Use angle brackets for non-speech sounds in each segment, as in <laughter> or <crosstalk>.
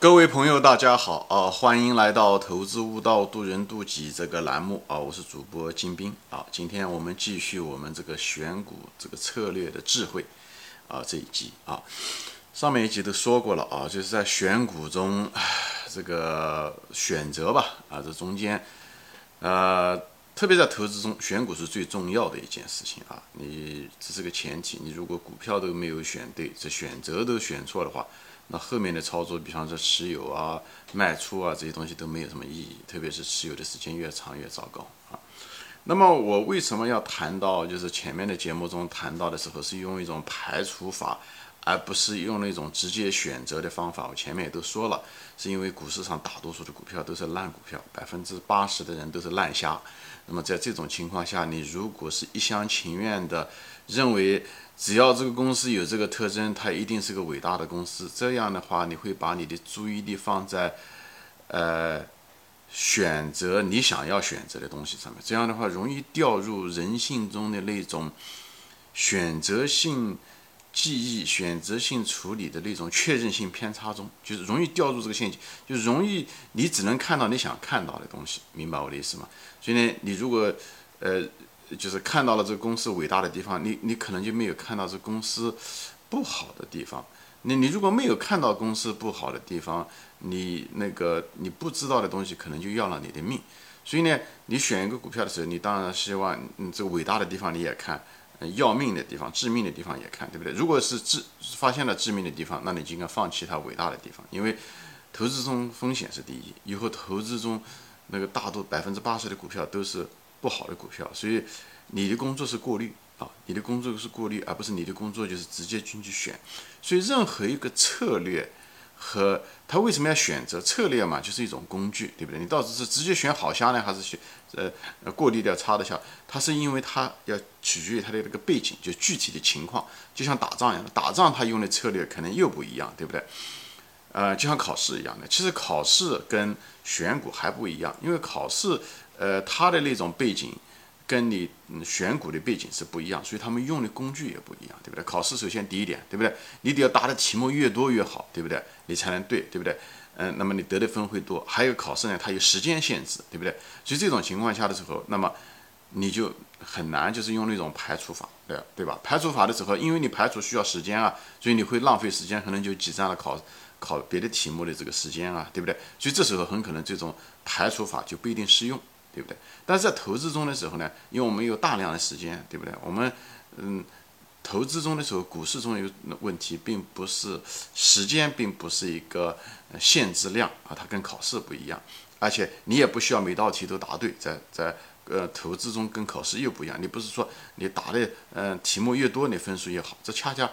各位朋友，大家好啊！欢迎来到《投资悟道，渡人渡己》这个栏目啊！我是主播金兵啊！今天我们继续我们这个选股这个策略的智慧啊这一集啊。上面一集都说过了啊，就是在选股中这个选择吧啊，这中间呃，特别在投资中选股是最重要的一件事情啊。你这是个前提，你如果股票都没有选对，这选择都选错的话。那后面的操作，比方说持有啊、卖出啊这些东西都没有什么意义，特别是持有的时间越长越糟糕啊。那么我为什么要谈到，就是前面的节目中谈到的时候，是用一种排除法，而不是用那种直接选择的方法？我前面也都说了，是因为股市上大多数的股票都是烂股票，百分之八十的人都是烂虾。那么在这种情况下，你如果是一厢情愿的认为，只要这个公司有这个特征，它一定是个伟大的公司。这样的话，你会把你的注意力放在，呃，选择你想要选择的东西上面。这样的话，容易掉入人性中的那种选择性记忆、选择性处理的那种确认性偏差中，就是容易掉入这个陷阱，就容易你只能看到你想看到的东西。明白我的意思吗？所以呢，你如果，呃。就是看到了这个公司伟大的地方，你你可能就没有看到这公司不好的地方。你你如果没有看到公司不好的地方，你那个你不知道的东西可能就要了你的命。所以呢，你选一个股票的时候，你当然希望嗯这个伟大的地方你也看，要命的地方、致命的地方也看，对不对？如果是致发现了致命的地方，那你就应该放弃它伟大的地方，因为投资中风险是第一。以后投资中那个大多百分之八十的股票都是。不好的股票，所以你的工作是过滤啊，你的工作是过滤，而不是你的工作就是直接进去选。所以任何一个策略和他为什么要选择策略嘛，就是一种工具，对不对？你到底是直接选好虾呢，还是选呃过滤掉差的虾？它是因为它要取决于它的这个背景，就具体的情况，就像打仗一样，打仗它用的策略可能又不一样，对不对？呃，就像考试一样的，其实考试跟选股还不一样，因为考试。呃，它的那种背景，跟你选股的背景是不一样，所以他们用的工具也不一样，对不对？考试首先第一点，对不对？你得要答的题目越多越好，对不对？你才能对，对不对？嗯，那么你得的分会多。还有考试呢，它有时间限制，对不对？所以这种情况下的时候，那么你就很难就是用那种排除法，对对吧？排除法的时候，因为你排除需要时间啊，所以你会浪费时间，可能就挤占了考考别的题目的这个时间啊，对不对？所以这时候很可能这种排除法就不一定适用。对不对？但是在投资中的时候呢，因为我们有大量的时间，对不对？我们嗯，投资中的时候，股市中有问题，并不是时间，并不是一个限制量啊，它跟考试不一样，而且你也不需要每道题都答对，在在呃投资中跟考试又不一样，你不是说你答的嗯题目越多，你分数越好，这恰恰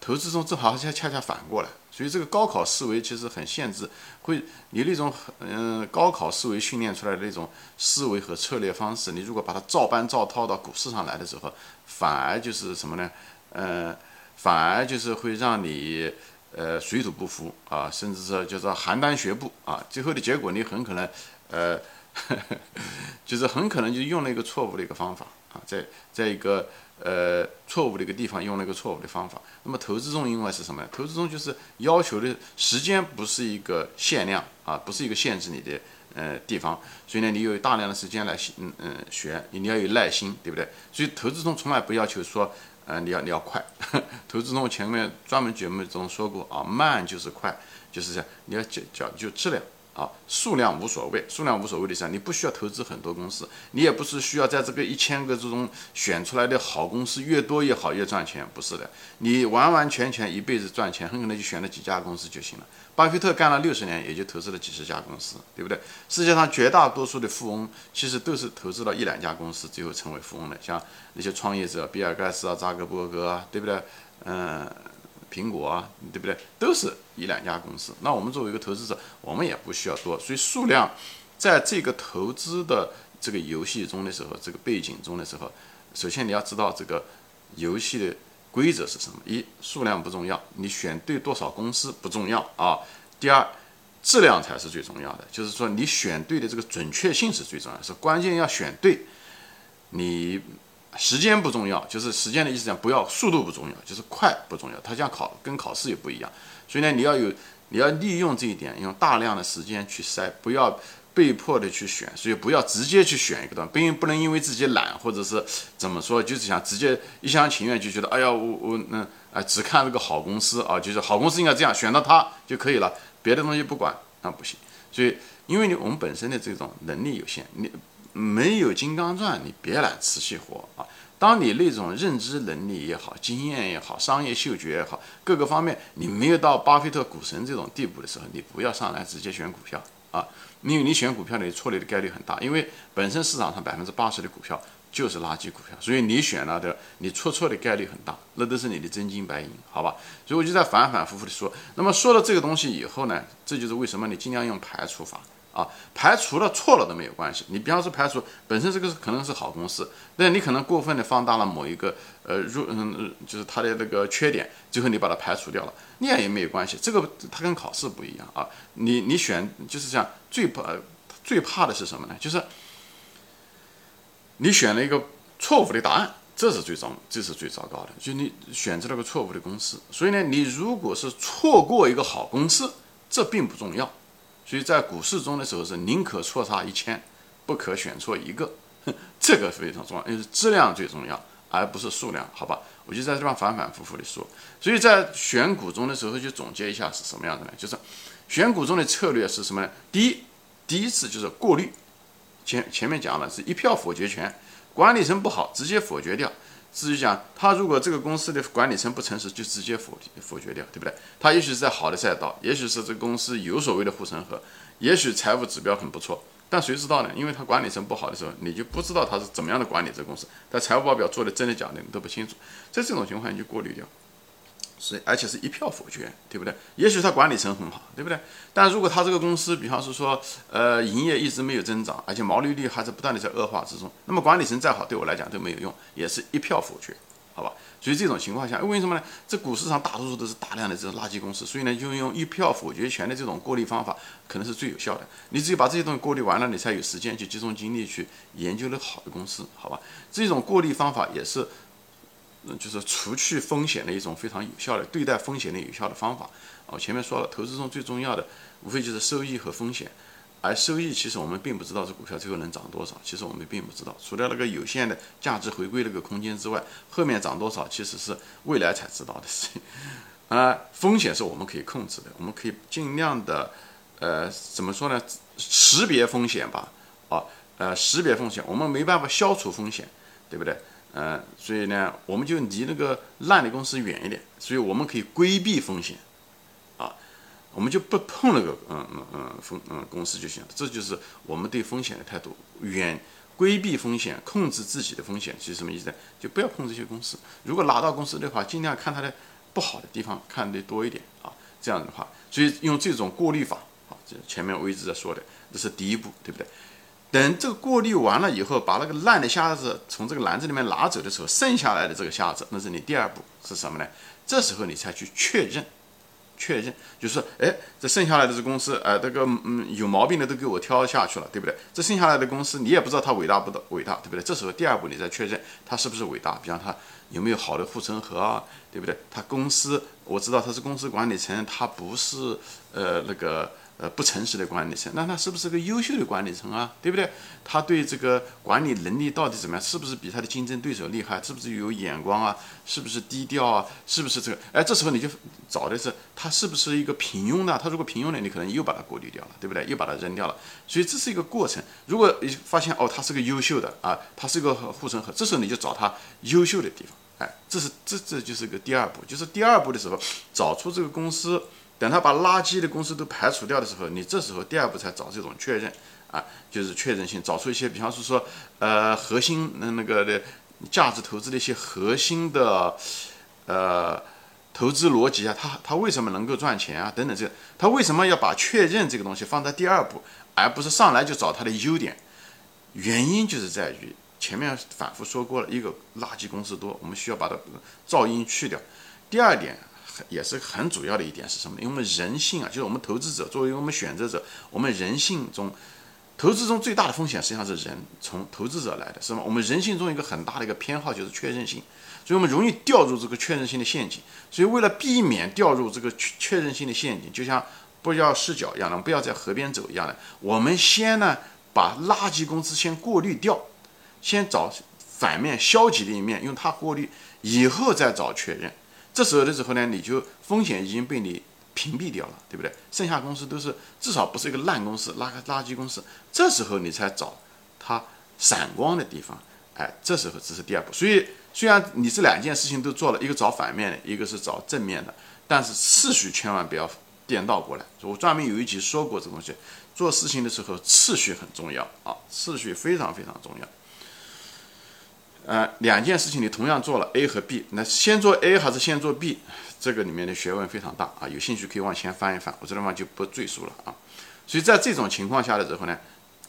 投资中正好恰恰恰反过来。所以这个高考思维其实很限制，会你那种嗯高考思维训练出来的那种思维和策略方式，你如果把它照搬照套到股市上来的时候，反而就是什么呢？呃，反而就是会让你呃水土不服啊，甚至说叫做邯郸学步啊，最后的结果你很可能呃，<laughs> 就是很可能就用了一个错误的一个方法啊，在在一个。呃，错误的一个地方用了一个错误的方法。那么投资中因为是什么呢？投资中就是要求的时间不是一个限量啊，不是一个限制你的呃地方。所以呢，你有大量的时间来嗯嗯学，你要有耐心，对不对？所以投资中从来不要求说，呃，你要你要快。<laughs> 投资中前面专门节目中说过啊，慢就是快，就是这样，你要讲讲究质量。啊，数量无所谓，数量无所谓的是，你不需要投资很多公司，你也不是需要在这个一千个之中选出来的好公司越多越好越赚钱，不是的，你完完全全一辈子赚钱，很可能就选了几家公司就行了。巴菲特干了六十年，也就投资了几十家公司，对不对？世界上绝大多数的富翁其实都是投资了一两家公司，最后成为富翁的，像那些创业者，比尔盖茨啊、扎克伯格啊，对不对？嗯。苹果啊，对不对？都是一两家公司。那我们作为一个投资者，我们也不需要多。所以数量，在这个投资的这个游戏中的时候，这个背景中的时候，首先你要知道这个游戏的规则是什么。一，数量不重要，你选对多少公司不重要啊。第二，质量才是最重要的，就是说你选对的这个准确性是最重要，是关键要选对。你。时间不重要，就是时间的意思讲，不要速度不重要，就是快不重要。它像考跟考试也不一样，所以呢，你要有你要利用这一点，用大量的时间去筛，不要被迫的去选，所以不要直接去选一个东西，不因不能因为自己懒或者是怎么说，就是想直接一厢情愿就觉得，哎呀，我我那啊只看这个好公司啊，就是好公司应该这样选到它就可以了，别的东西不管那不行。所以因为你我们本身的这种能力有限，你没有金刚钻，你别揽瓷器活啊。当你那种认知能力也好，经验也好，商业嗅觉也好，各个方面你没有到巴菲特股神这种地步的时候，你不要上来直接选股票啊，因为你选股票你错的概率很大，因为本身市场上百分之八十的股票就是垃圾股票，所以你选了的你出错的概率很大，那都是你的真金白银，好吧？所以我就在反反复复的说，那么说了这个东西以后呢，这就是为什么你尽量用排除法。啊，排除了错了都没有关系。你比方说排除本身这个是可能是好公司，那你可能过分的放大了某一个呃入嗯就是它的那个缺点，最后你把它排除掉了，那样也没有关系。这个它跟考试不一样啊。你你选就是像最怕最怕的是什么呢？就是你选了一个错误的答案，这是最糟这是最糟糕的。就你选择了个错误的公司，所以呢，你如果是错过一个好公司，这并不重要。所以在股市中的时候是宁可错杀一千，不可选错一个，这个非常重要，因为质量最重要，而不是数量，好吧？我就在这方反反复复的说。所以在选股中的时候就总结一下是什么样的呢？就是选股中的策略是什么呢？第一，第一次就是过滤，前前面讲了是一票否决权，管理层不好直接否决掉。至于讲他如果这个公司的管理层不诚实，就直接否否决掉，对不对？他也许是在好的赛道，也许是这公司有所谓的护城河，也许财务指标很不错，但谁知道呢？因为他管理层不好的时候，你就不知道他是怎么样的管理这公司，他财务报表做的真的假的你都不清楚，在这种情况你就过滤掉。是，而且是一票否决，对不对？也许他管理层很好，对不对？但如果他这个公司，比方是说，呃，营业一直没有增长，而且毛利率还是不断的在恶化之中，那么管理层再好，对我来讲都没有用，也是一票否决，好吧？所以这种情况下，为什么呢？这股市上大多数都是大量的这种垃圾公司，所以呢，就用一票否决权的这种过滤方法，可能是最有效的。你只有把这些东西过滤完了，你才有时间去集中精力去研究的好的公司，好吧？这种过滤方法也是。就是除去风险的一种非常有效的对待风险的有效的方法。我前面说了，投资中最重要的无非就是收益和风险，而收益其实我们并不知道这股票最后能涨多少，其实我们并不知道，除了那个有限的价值回归那个空间之外，后面涨多少其实是未来才知道的事情。啊，风险是我们可以控制的，我们可以尽量的，呃，怎么说呢？识别风险吧，啊，呃，识别风险，我们没办法消除风险，对不对？呃，所以呢，我们就离那个烂的公司远一点，所以我们可以规避风险，啊，我们就不碰那个嗯嗯嗯风嗯公司就行了。这就是我们对风险的态度，远规避风险，控制自己的风险，其实什么意思呢？就不要碰这些公司。如果拿到公司的话，尽量看它的不好的地方看得多一点啊。这样的话，所以用这种过滤法啊，这前面我一直在说的，这是第一步，对不对？等这个过滤完了以后，把那个烂的虾子从这个篮子里面拿走的时候，剩下来的这个虾子，那是你第二步是什么呢？这时候你才去确认，确认就是说，哎，这剩下来的这公司，呃，这个嗯有毛病的都给我挑下去了，对不对？这剩下来的公司，你也不知道它伟大不伟大，对不对？这时候第二步你再确认它是不是伟大，比方它有没有好的护城河啊，对不对？它公司我知道它是公司管理层，它不是呃那个。呃，不诚实的管理层，那他是不是个优秀的管理层啊？对不对？他对这个管理能力到底怎么样？是不是比他的竞争对手厉害？是不是有眼光啊？是不是低调啊？是不是这个？哎，这时候你就找的是他是不是一个平庸的？他如果平庸的，你可能又把他过滤掉了，对不对？又把他扔掉了。所以这是一个过程。如果你发现哦，他是个优秀的啊，他是一个护城河，这时候你就找他优秀的地方。哎，这是这这就是个第二步，就是第二步的时候找出这个公司。等他把垃圾的公司都排除掉的时候，你这时候第二步才找这种确认啊，就是确认性，找出一些，比方说说，呃，核心那那个的价值投资的一些核心的，呃，投资逻辑啊，他他为什么能够赚钱啊？等等，这个他为什么要把确认这个东西放在第二步，而不是上来就找他的优点？原因就是在于前面反复说过了，一个垃圾公司多，我们需要把它噪音去掉。第二点。也是很主要的一点是什么？因为我们人性啊，就是我们投资者作为我们选择者，我们人性中，投资中最大的风险实际上是人从投资者来的，是吗？我们人性中一个很大的一个偏好就是确认性，所以我们容易掉入这个确认性的陷阱。所以为了避免掉入这个确确认性的陷阱，就像不要视角一样的，不要在河边走一样的。我们先呢，把垃圾公司先过滤掉，先找反面消极的一面，用它过滤，以后再找确认。这时候的时候呢，你就风险已经被你屏蔽掉了，对不对？剩下公司都是至少不是一个烂公司，垃垃圾公司。这时候你才找它闪光的地方，哎，这时候这是第二步。所以虽然你这两件事情都做了，一个找反面的，一个是找正面的，但是次序千万不要颠倒过来。我专门有一集说过这东西，做事情的时候次序很重要啊，次序非常非常重要。呃，两件事情你同样做了 A 和 B，那先做 A 还是先做 B？这个里面的学问非常大啊，有兴趣可以往前翻一翻，我这地方就不赘述了啊。所以在这种情况下的时候呢，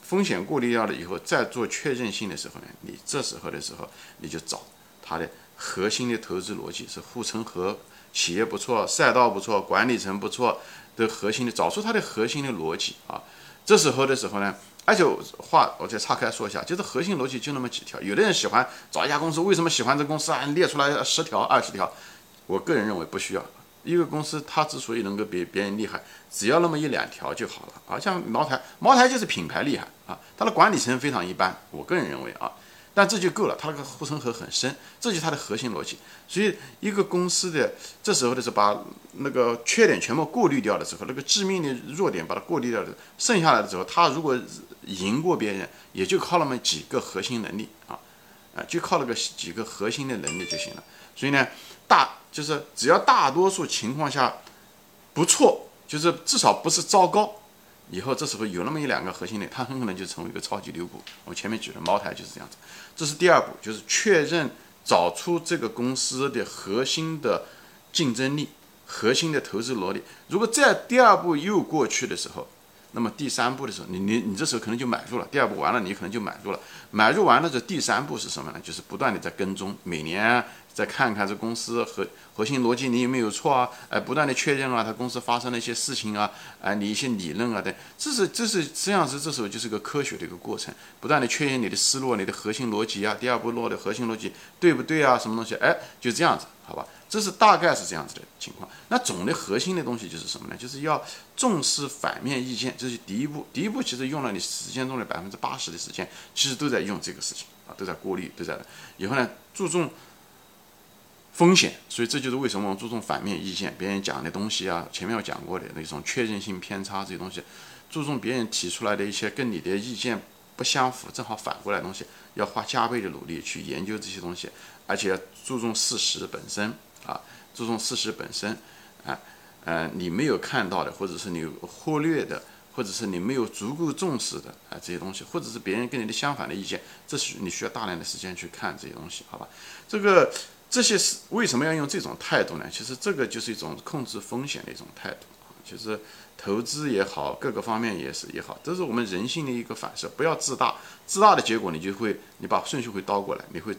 风险过滤掉了以后，再做确认性的时候呢，你这时候的时候你就找它的核心的投资逻辑是护城河，企业不错，赛道不错，管理层不错的核心的，找出它的核心的逻辑啊。这时候的时候呢。而且话我再岔开说一下，就是核心逻辑就那么几条。有的人喜欢找一家公司，为什么喜欢这公司啊？列出来十条、二十条。我个人认为不需要。一个公司它之所以能够比别人厉害，只要那么一两条就好了啊。像茅台，茅台就是品牌厉害啊，它的管理层非常一般。我个人认为啊。但这就够了，它那个护城河很深，这就是它的核心逻辑。所以一个公司的这时候的是把那个缺点全部过滤掉的时候，那个致命的弱点把它过滤掉了，剩下来的时候，它如果赢过别人，也就靠那么几个核心能力啊，啊，就靠那个几个核心的能力就行了。所以呢，大就是只要大多数情况下不错，就是至少不是糟糕。以后这时候有那么一两个核心的，它很可能就成为一个超级牛股。我前面举的茅台就是这样子。这是第二步，就是确认找出这个公司的核心的竞争力、核心的投资逻辑。如果在第二步又过去的时候，那么第三步的时候，你你你这时候可能就买入了。第二步完了，你可能就买入了。买入完了这第三步是什么呢？就是不断的在跟踪，每年。再看看这公司核核心逻辑你有没有错啊？哎，不断的确认啊，他公司发生了一些事情啊，哎，你一些理论啊等，这是这是实际上是这时候就是个科学的一个过程，不断的确认你的思路、你的核心逻辑啊，第二步落的核心逻辑对不对啊？什么东西？哎，就这样子，好吧？这是大概是这样子的情况。那总的核心的东西就是什么呢？就是要重视反面意见，这是第一步。第一步其实用了你时间中的百分之八十的时间，其实都在用这个事情啊，都在过滤，都在。以后呢，注重。风险，所以这就是为什么我们注重反面意见，别人讲的东西啊，前面我讲过的那种确认性偏差这些东西，注重别人提出来的一些跟你的意见不相符，正好反过来东西，要花加倍的努力去研究这些东西，而且要注重事实本身啊，注重事实本身，啊，呃，你没有看到的，或者是你忽略的，或者是你没有足够重视的啊这些东西，或者是别人跟你的相反的意见，这是你需要大量的时间去看这些东西，好吧？这个。这些是为什么要用这种态度呢？其实这个就是一种控制风险的一种态度啊，就是投资也好，各个方面也是也好，这是我们人性的一个反射。不要自大，自大的结果你就会，你把顺序会倒过来，你会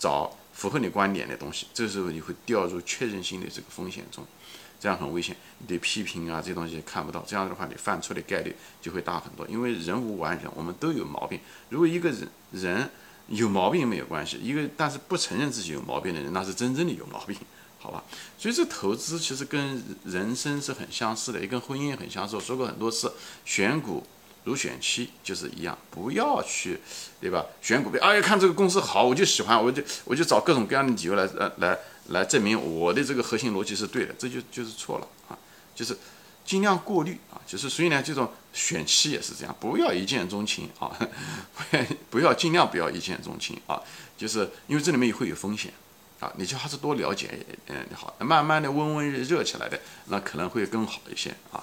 找符合你观点的东西，这时候你会掉入确认性的这个风险中，这样很危险。你对批评啊这东西看不到，这样的话你犯错的概率就会大很多。因为人无完人，我们都有毛病。如果一个人人，有毛病没有关系，一个但是不承认自己有毛病的人，那是真正的有毛病，好吧？所以这投资其实跟人生是很相似的，也跟婚姻很相似。我说过很多次，选股如选妻就是一样，不要去，对吧？选股票，哎呀，看这个公司好，我就喜欢，我就我就找各种各样的理由来呃来来证明我的这个核心逻辑是对的，这就就是错了啊，就是。尽量过滤啊，就是所以呢，这种选妻也是这样，不要一见钟情啊，<laughs> 不要尽量不要一见钟情啊，就是因为这里面也会有风险啊，你就还是多了解，嗯，好，慢慢的温温热热起来的，那可能会更好一些啊，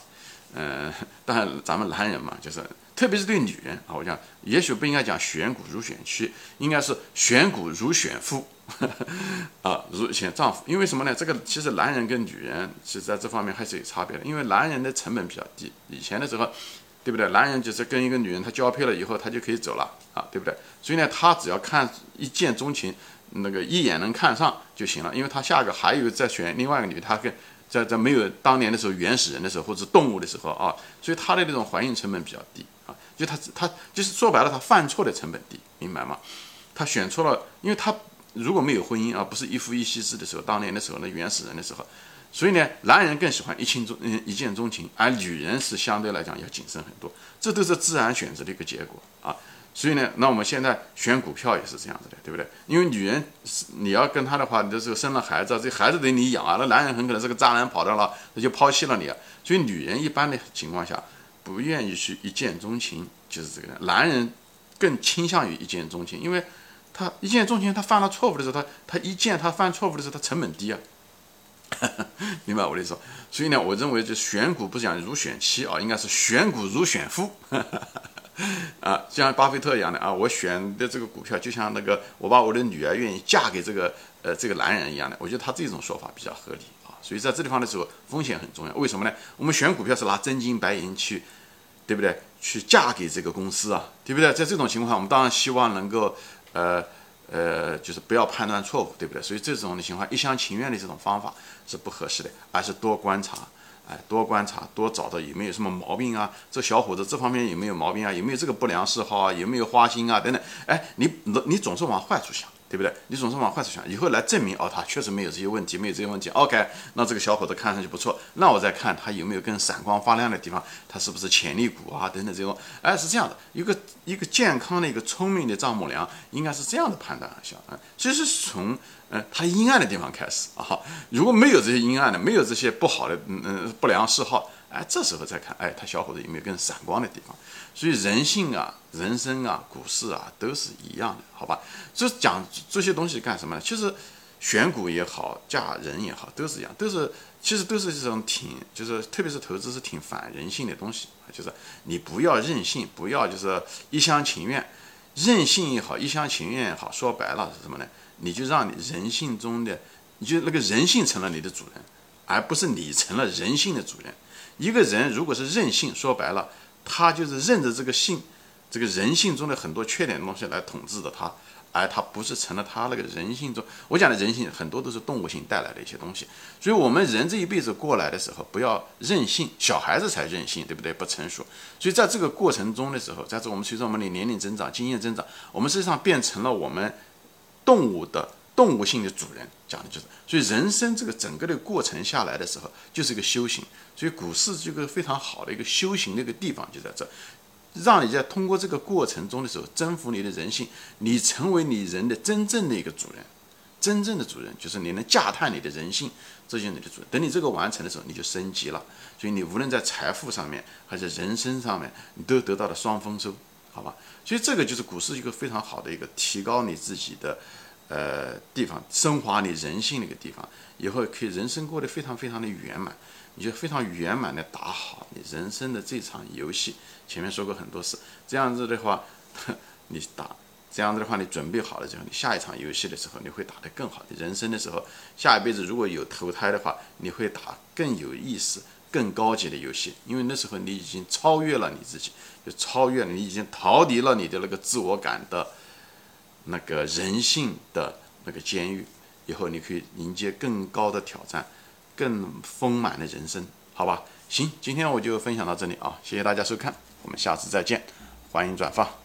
嗯，当然咱们男人嘛，就是特别是对女人啊，我讲也许不应该讲选股如选妻，应该是选股如选夫。<laughs> 啊，如选丈夫，因为什么呢？这个其实男人跟女人其实在这方面还是有差别的，因为男人的成本比较低。以前的时候，对不对？男人就是跟一个女人他交配了以后，他就可以走了啊，对不对？所以呢，他只要看一见钟情，那个一眼能看上就行了，因为他下个还有再选另外一个女，他跟在在没有当年的时候原始人的时候或者动物的时候啊，所以他的那种怀孕成本比较低啊，就他他就是说白了，他犯错的成本低，明白吗？他选错了，因为他。如果没有婚姻啊，不是一夫一妻制的时候，当年的时候，那原始人的时候，所以呢，男人更喜欢一见钟嗯一见钟情，而女人是相对来讲要谨慎很多，这都是自然选择的一个结果啊。所以呢，那我们现在选股票也是这样子的，对不对？因为女人是你要跟她的话，你这时候生了孩子，这孩子得你养啊。那男人很可能是个渣男跑掉了，他就抛弃了你啊。所以女人一般的情况下不愿意去一见钟情，就是这个。男人更倾向于一见钟情，因为他一见钟情，他犯了错误的时候，他他一见他犯错误的时候，他成本低啊。<laughs> 明白我的意思？所以呢，我认为就选股不讲如选妻啊，应该是选股如选夫。<laughs> <laughs> 啊，像巴菲特一样的啊，我选的这个股票就像那个我把我的女儿愿意嫁给这个呃这个男人一样的，我觉得他这种说法比较合理啊。所以在这地方的时候，风险很重要。为什么呢？我们选股票是拿真金白银去，对不对？去嫁给这个公司啊，对不对？在这种情况下，我们当然希望能够呃呃，就是不要判断错误，对不对？所以这种的情况，一厢情愿的这种方法是不合适的，而是多观察。哎，多观察，多找到有没有什么毛病啊？这小伙子这方面有没有毛病啊？有没有这个不良嗜好啊？有没有花心啊？等等。哎，你你总是往坏处想。对不对？你总是往坏处想，以后来证明哦，他确实没有这些问题，没有这些问题。OK，那这个小伙子看上去不错，那我再看他有没有更闪光发亮的地方，他是不是潜力股啊？等等这种，哎，是这样的，一个一个健康的一个聪明的丈母娘应该是这样的判断小啊，就是从嗯他阴暗的地方开始啊，如果没有这些阴暗的，没有这些不好的嗯嗯不良嗜好。哎，这时候再看，哎，他小伙子有没有更闪光的地方？所以人性啊、人生啊、股市啊都是一样的，好吧？这讲这些东西干什么呢？其实选股也好，嫁人也好，都是一样，都是其实都是这种挺，就是特别是投资是挺反人性的东西啊。就是你不要任性，不要就是一厢情愿，任性也好，一厢情愿也好，说白了是什么呢？你就让你人性中的，你就那个人性成了你的主人，而不是你成了人性的主人。一个人如果是任性，说白了，他就是任着这个性，这个人性中的很多缺点的东西来统治着他，而他不是成了他那个人性中。我讲的人性很多都是动物性带来的一些东西，所以我们人这一辈子过来的时候，不要任性，小孩子才任性，对不对？不成熟。所以在这个过程中的时候，在这我们随着我们的年龄增长、经验增长，我们实际上变成了我们动物的。动物性的主人讲的就是，所以人生这个整个的过程下来的时候，就是一个修行。所以股市这个非常好的一个修行的一个地方就在这，让你在通过这个过程中的时候征服你的人性，你成为你人的真正的一个主人，真正的主人就是你能驾探你的人性，这就是你的主人。等你这个完成的时候，你就升级了。所以你无论在财富上面还是人生上面，你都得到了双丰收，好吧？所以这个就是股市一个非常好的一个提高你自己的。呃，地方升华你人性的一个地方，以后可以人生过得非常非常的圆满，你就非常圆满的打好你人生的这场游戏。前面说过很多次，这样子的话，<laughs> 你打这样子的话，你准备好了之后，你下一场游戏的时候，你会打得更好。你人生的时候，下一辈子如果有投胎的话，你会打更有意思、更高级的游戏，因为那时候你已经超越了你自己，就超越了你已经逃离了你的那个自我感的。那个人性的那个监狱，以后你可以迎接更高的挑战，更丰满的人生，好吧？行，今天我就分享到这里啊，谢谢大家收看，我们下次再见，欢迎转发。